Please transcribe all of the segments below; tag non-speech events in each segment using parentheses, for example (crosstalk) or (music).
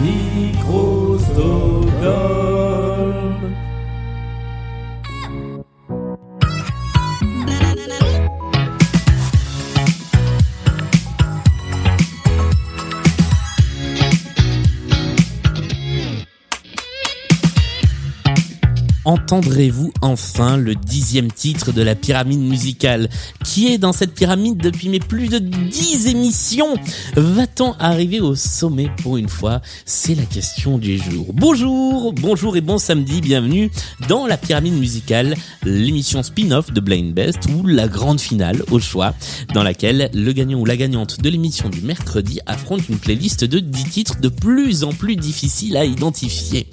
Microsoft. Entendrez-vous enfin le dixième titre de la pyramide musicale? Qui est dans cette pyramide depuis mes plus de dix émissions? Va-t-on arriver au sommet pour une fois? C'est la question du jour. Bonjour, bonjour et bon samedi, bienvenue dans la pyramide musicale, l'émission spin-off de Blind Best ou la grande finale au choix, dans laquelle le gagnant ou la gagnante de l'émission du mercredi affronte une playlist de 10 titres de plus en plus difficiles à identifier.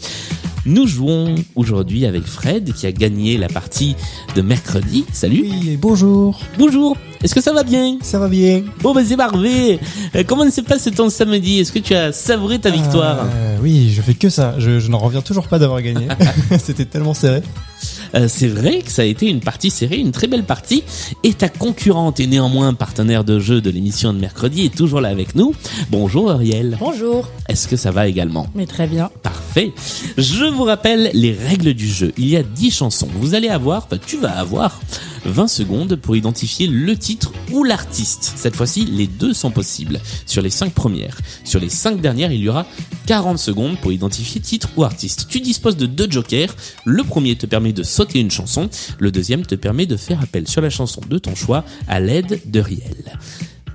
Nous jouons aujourd'hui avec Fred qui a gagné la partie de mercredi. Salut. Oui, et bonjour. Bonjour. Est-ce que ça va bien? Ça va bien. Bon bah c'est parfait. Euh, Comment se passe ton samedi? Est-ce que tu as savouré ta victoire? Euh, Oui, je fais que ça. Je, je n'en reviens toujours pas d'avoir gagné. (laughs) (laughs) C'était tellement serré. Euh, C'est vrai que ça a été une partie serrée, une très belle partie. Et ta concurrente et néanmoins partenaire de jeu de l'émission de mercredi est toujours là avec nous. Bonjour Ariel. Bonjour, Est-ce que ça va également? Mais très bien. Parfait. Je vous rappelle les règles du jeu. Il y a 10 chansons. Vous allez avoir, enfin, tu vas avoir 20 secondes pour identifier le titre ou l'artiste. Cette fois-ci, les deux sont possibles. Sur les 5 premières. Sur les 5 dernières, il y aura 40 secondes pour identifier titre ou artiste. Tu disposes de deux jokers. Le premier te permet de sauter une chanson. Le deuxième te permet de faire appel sur la chanson de ton choix à l'aide de Riel.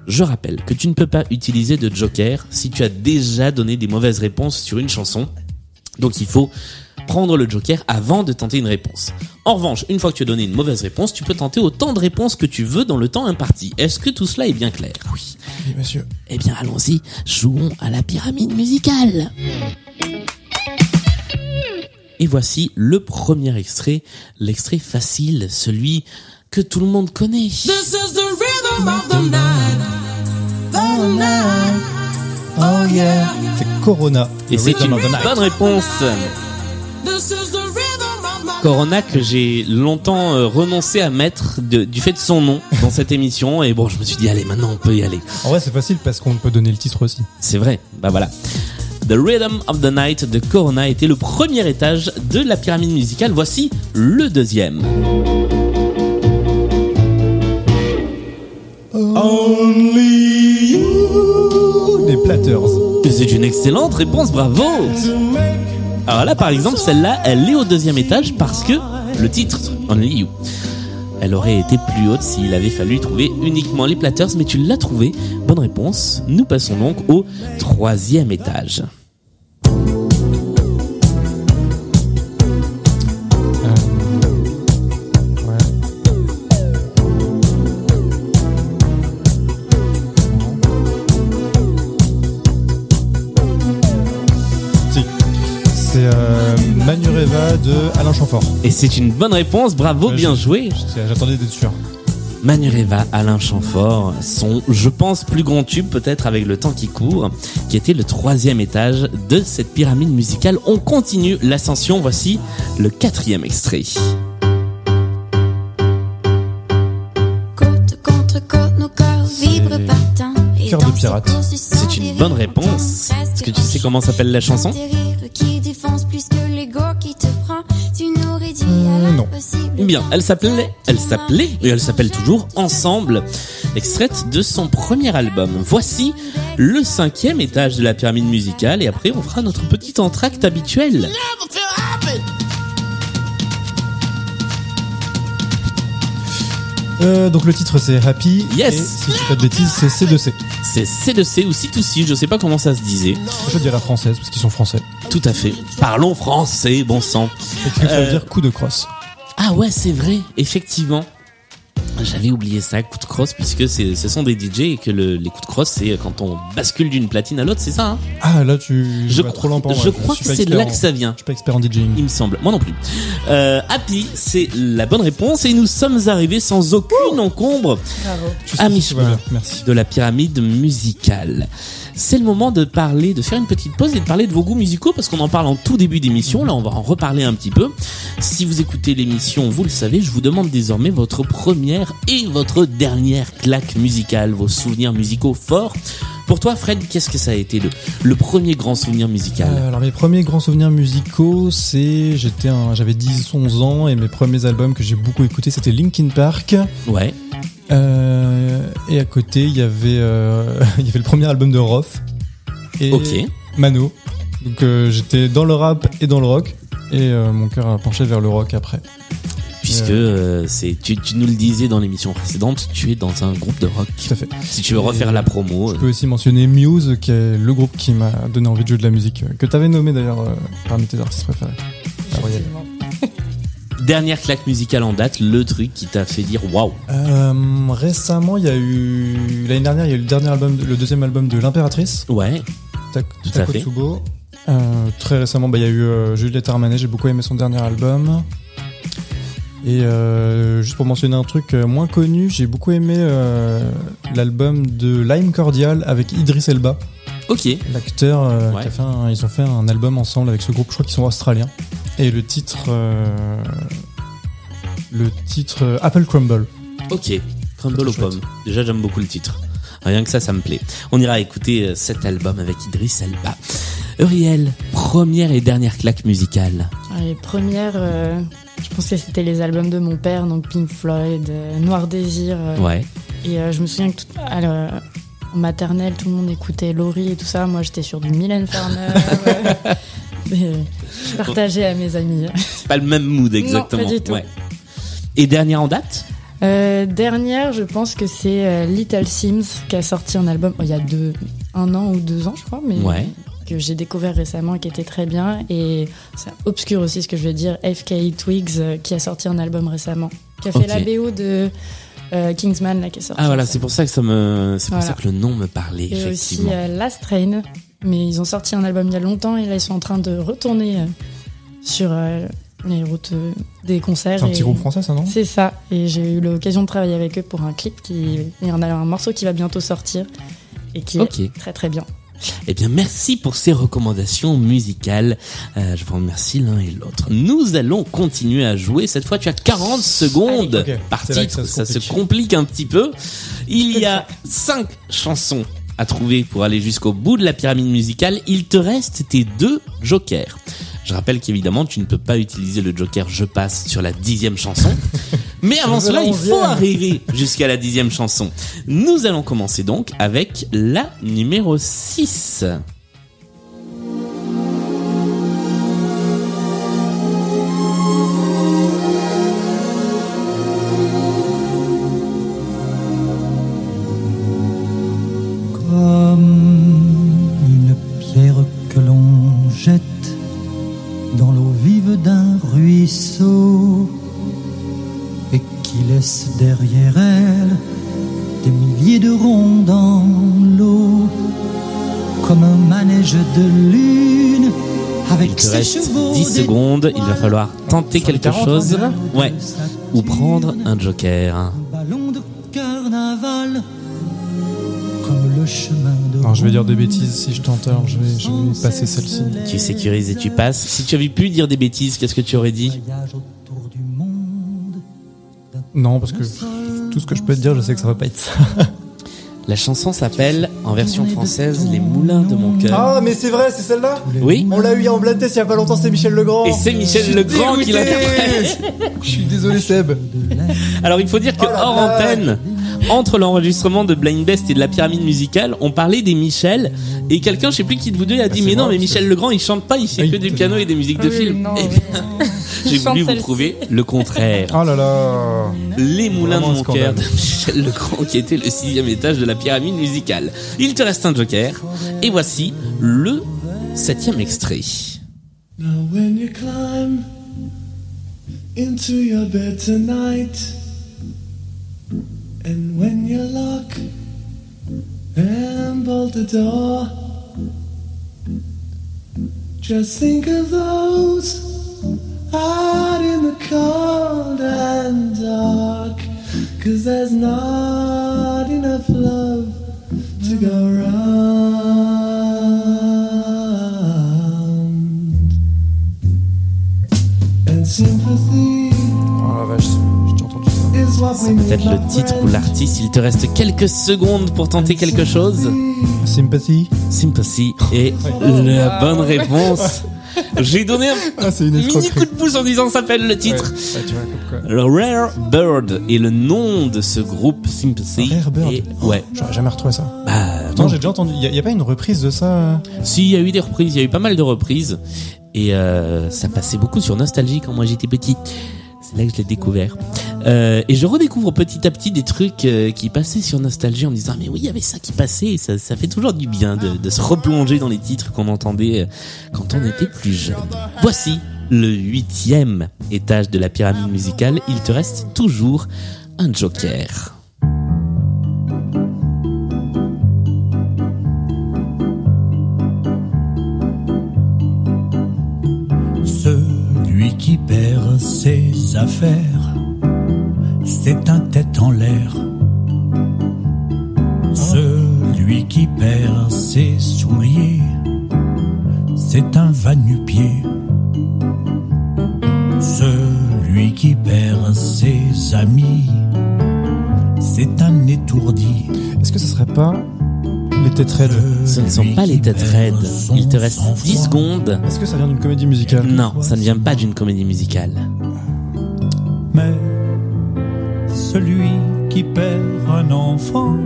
Je rappelle que tu ne peux pas utiliser de joker si tu as déjà donné des mauvaises réponses sur une chanson. Donc il faut prendre le joker avant de tenter une réponse. En revanche, une fois que tu as donné une mauvaise réponse, tu peux tenter autant de réponses que tu veux dans le temps imparti. Est-ce que tout cela est bien clair? Oui. Oui, monsieur. Eh bien, allons-y, jouons à la pyramide musicale. Et voici le premier extrait, l'extrait facile, celui que tout le monde connaît. This is the rhythm of the night. The night. Oh yeah. Corona. Et c'est une bonne réponse. This is the rhythm of my Corona que j'ai longtemps euh, renoncé à mettre de- du fait de son nom dans cette émission et bon je me suis dit allez maintenant on peut y aller. En vrai, c'est facile parce qu'on peut donner le titre aussi. C'est vrai, bah voilà. The Rhythm of the Night de Corona était le premier étage de la pyramide musicale. Voici le deuxième. C'est une excellente réponse, bravo Alors là par exemple celle-là elle est au deuxième étage parce que le titre Only You elle aurait été plus haute s'il avait fallu trouver uniquement les platters, mais tu l'as trouvé. Bonne réponse. Nous passons donc au troisième étage. C'est euh, Manureva de Alain Chamfort. Et c'est une bonne réponse, bravo, Ouais, bien je- joué. C'est- J'attendais d'être sûr. Manureva, Alain Chamfort, son, je pense, plus grand tube peut-être avec le temps qui court, qui était le troisième étage de cette pyramide musicale. On continue l'ascension, voici le quatrième extrait. Côte contre côte, nos corps vibrent par temps. Et Cœur de pirate. C'est une bonne réponse. Est-ce que tu sais comment s'appelle la chanson Bien, elle s'appelait, elle s'appelait, et elle s'appelle toujours Ensemble, extraite de son premier album. Voici le cinquième étage de la pyramide musicale, et après on fera notre petit entracte habituel. Euh, donc le titre c'est Happy. Yes. Et si je dis pas de bêtises, c'est C2C. C'est C2C ou C2C, je sais pas comment ça se disait. Je dirais française parce qu'ils sont français. Tout à fait. Parlons français, bon sang. Et que ça Euh, veut dire coup de crosse? Ah ouais, c'est vrai, effectivement. J'avais oublié ça, coup de crosse, puisque ce sont des DJ et que le, les coups de crosse, c'est quand on bascule d'une platine à l'autre, c'est ça, hein? Ah là tu Je, trop crois, longtemps. je crois que c'est là en- que ça vient. Je suis pas expert en DJing. Il me semble. Moi non plus. Euh, Happy, c'est la bonne réponse et nous sommes arrivés sans aucune encombre sais à que mi tout va bien, Merci. de la pyramide musicale. C'est le moment de parler, de faire une petite pause et de parler de vos goûts musicaux parce qu'on en parle en tout début d'émission. Là, on va en reparler un petit peu. Si vous écoutez l'émission, vous le savez, je vous demande désormais votre première et votre dernière claque musicale, vos souvenirs musicaux forts. Pour toi, Fred, qu'est-ce que ça a été le, le premier grand souvenir musical? Euh, alors mes premiers grands souvenirs musicaux, c'est j'étais un, j'avais 10 11 ans et mes premiers albums que j'ai beaucoup écoutés, c'était Linkin Park. Ouais, Euh, et à côté, il y avait euh, (laughs) il y avait le premier album de Roth et ok. Mano. Donc euh, j'étais dans le rap et dans le rock et euh, mon cœur a penché vers le rock après. Puisque euh, c'est, tu, tu nous le disais dans l'émission précédente, tu es dans un groupe de rock. Tout à fait. Si tu veux refaire la promo, Je peux aussi mentionner Muse, qui est le groupe qui m'a donné envie de jouer de la musique, que t'avais nommé d'ailleurs euh, parmi tes artistes préférés. Dernière claque musicale en date, le truc qui t'a fait dire waouh. Euh, récemment, il y a eu l'année dernière, il y a eu le dernier album, de- le deuxième album de l'Impératrice, Ouais, Tak- Tout à fait. Takotsubo. Euh, très récemment, bah, il y a eu euh, Juliette Armanet, j'ai beaucoup aimé son dernier album. Et euh, juste pour mentionner un truc moins connu, j'ai beaucoup aimé l'album de Lime Cordial avec Idris Elba, ok. l'acteur. Ouais. ils ont fait un album ensemble avec ce groupe, je crois qu'ils sont australiens. Et le titre, euh, le titre euh, Apple Crumble. Ok, Crumble aux pommes. Déjà, j'aime beaucoup le titre. Rien que ça, ça me plaît. On ira écouter euh, cet album avec Idriss Elba. Uriel, première et dernière claque musicale. Ah, Les premières, euh, je pense que c'était les albums de mon père, donc Pink Floyd, euh, Noir Désir. euh, Ouais. Et euh, je me souviens que tout- en maternelle, tout le monde écoutait Laurie et tout ça. Moi, j'étais sur du Mylène Farmer. (laughs) (laughs) euh, je partageais à mes amis. C'est (laughs) pas le même mood exactement. pas du tout. Ouais. Et dernière en date? Euh, dernière, je pense que c'est euh, Little Sims qui a sorti un album oh, il y a deux, un an ou deux ans, je crois, mais Ouais. que j'ai découvert récemment et qui était très bien. Et c'est obscur aussi ce que je vais dire. FK Twigs euh, qui a sorti un album récemment, qui a fait Ok. la BO de euh, Kingsman là qui est sorti. Ah voilà, c'est pour ça que ça me, c'est pour Voilà. ça que le nom me parlait Et aussi effectivement. euh, Last Train, mais ils ont sorti un album il y a longtemps et là ils sont en train de retourner euh, sur euh, les routes euh, des concerts. C'est un petit et- groupe français, ça, non? C'est ça, et j'ai eu l'occasion de travailler avec eux pour un clip qui et on a un morceau qui va bientôt sortir et qui est très très bien. Eh bien, merci pour ces recommandations musicales. Euh, je vous remercie l'un et l'autre. Nous allons continuer à jouer. Cette fois, tu as 40 secondes Allez, par titre. ça Ça, se se complique. complique un petit peu. Il y a cinq chansons à trouver pour aller jusqu'au bout de la pyramide musicale. Il te reste tes deux jokers. Je rappelle qu'évidemment, tu ne peux pas utiliser le joker je passe sur la dixième chanson. (laughs) Mais avant cela, la il faut arriver jusqu'à la dixième chanson. Nous allons commencer donc avec la numéro 6. Et qui laisse derrière elle des milliers de ronds dans l'eau, comme un manège de lune Il avec te ses reste chevaux 10 secondes, il va falloir tenter quelque 40, chose. Ouais. Ou prendre un joker. Le chemin de Alors je vais dire des bêtises si je tente, alors je vais, je vais passer celle-ci. Tu sécurises et tu passes. Si tu avais pu dire des bêtises, qu'est-ce que tu aurais dit? Voyage autour du monde. Non, parce que tout ce que je peux te dire, je sais que ça va pas être ça. (laughs) La chanson s'appelle, en version française, Les Moulins de mon cœur. Ah, mais c'est vrai, c'est celle-là? Oui On l'a eu en blind test il y a pas longtemps, c'est Michel Legrand. Et c'est Michel Legrand qui l'interprète. Je suis désolé, Seb. (laughs) Alors il faut dire que Oh hors blague. antenne, entre l'enregistrement de Blind Best et de la pyramide musicale, on parlait des Michel et quelqu'un, je sais plus qui de vous deux, a dit c'est mais non mais Michel Legrand il chante pas, il fait Ah, que du piano et des musiques de Oui, Eh (laughs) oui. bien, J'ai voulu vous prouver le contraire. Oh là là. Les Moulins de mon cœur de Michel Legrand qui était le sixième étage de la pyramide musicale. Il te reste un joker et voici le septième extrait. Now when you climb into your bed tonight and when you lock and bolt the door just think of those out in the cold and dark. Cause there's not enough love to go peut-être le titre ou l'artiste. Il te reste quelques secondes pour tenter quelque chose. Sympathy. Sympathy est la bonne réponse. J'ai donné un Ah, une mini coup de pouce en disant ça s'appelle le titre. Ouais, tu vois, comme quoi. Le Rare Bird est le nom de ce groupe Sympathy. Rare Bird. Et, ouais. J'aurais jamais retrouvé ça. Bah, Attends, non. j'ai déjà entendu. Il a- pas une reprise de ça? Si, il y a eu des reprises, il y a eu pas mal de reprises. Et euh, ça passait beaucoup sur Nostalgie quand moi j'étais petit. C'est là que je l'ai découvert. Euh, et je redécouvre petit à petit des trucs euh, qui passaient sur Nostalgie en disant mais oui il y avait ça qui passait. Ça, fait toujours du bien de, de se replonger dans les titres qu'on entendait euh, quand on était plus jeune. Voici le huitième étage de la pyramide musicale. Il te reste toujours un joker. Celui qui perd ses affaires, c'est un tête en l'air. Celui qui perd ses souliers, c'est un va-nu-pied. Celui qui perd ses amis, c'est un étourdi. Est-ce que ce serait pas les Têtes Raides? Ce ne sont pas les têtes raides. Il te reste 10 secondes. Est-ce que ça vient d'une comédie musicale? Non, ça ne vient pas d'une comédie musicale. Mais celui qui perd un enfant,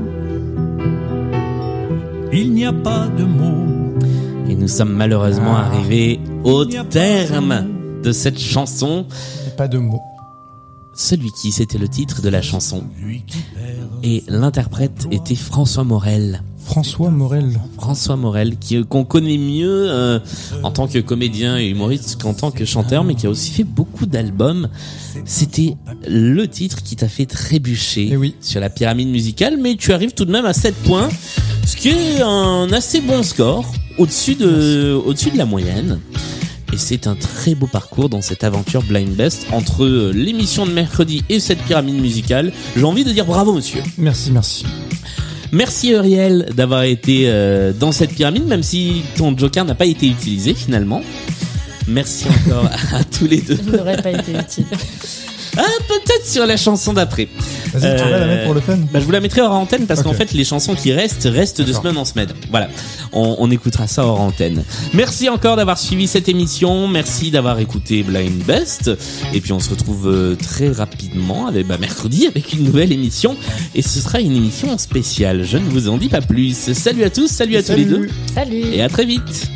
il n'y a pas de mots. Et nous sommes malheureusement arrivés au terme de cette chanson. Et Pas de mots. Celui qui, c'était le titre de la chanson. Et l'interprète était François Morel. François Morel. François Morel, qui qu'on connaît mieux euh, en tant que comédien et humoriste qu'en tant que chanteur, mais qui a aussi fait beaucoup d'albums. C'était le titre qui t'a fait trébucher Eh oui. sur la pyramide musicale, mais tu arrives tout de même à 7 points, ce qui est un assez bon score, au-dessus de, au-dessus de la moyenne. Et c'est un très beau parcours dans cette aventure Blind Best entre euh, l'émission de mercredi et cette pyramide musicale. J'ai envie de dire bravo monsieur. Merci, merci. Merci Uriel d'avoir été euh, dans cette pyramide, même si ton joker n'a pas été utilisé finalement. Merci encore (laughs) à tous les deux. Il n'aurait pas été utile. Ah, peut-être sur la chanson d'après. Vas-y, tu vas la mettre pour le fun Bah, je vous la mettrai hors antenne parce qu'en fait, les chansons qui restent, restent de semaine en semaine. Voilà. On, on écoutera ça hors antenne. Merci encore d'avoir suivi cette émission. Merci d'avoir écouté Blind Best. Et puis, on se retrouve euh, très rapidement, avec, bah, mercredi, avec une nouvelle émission. Et ce sera une émission spéciale. Je ne vous en dis pas plus. Salut à tous, salut à tous les deux. Salut Et à très vite.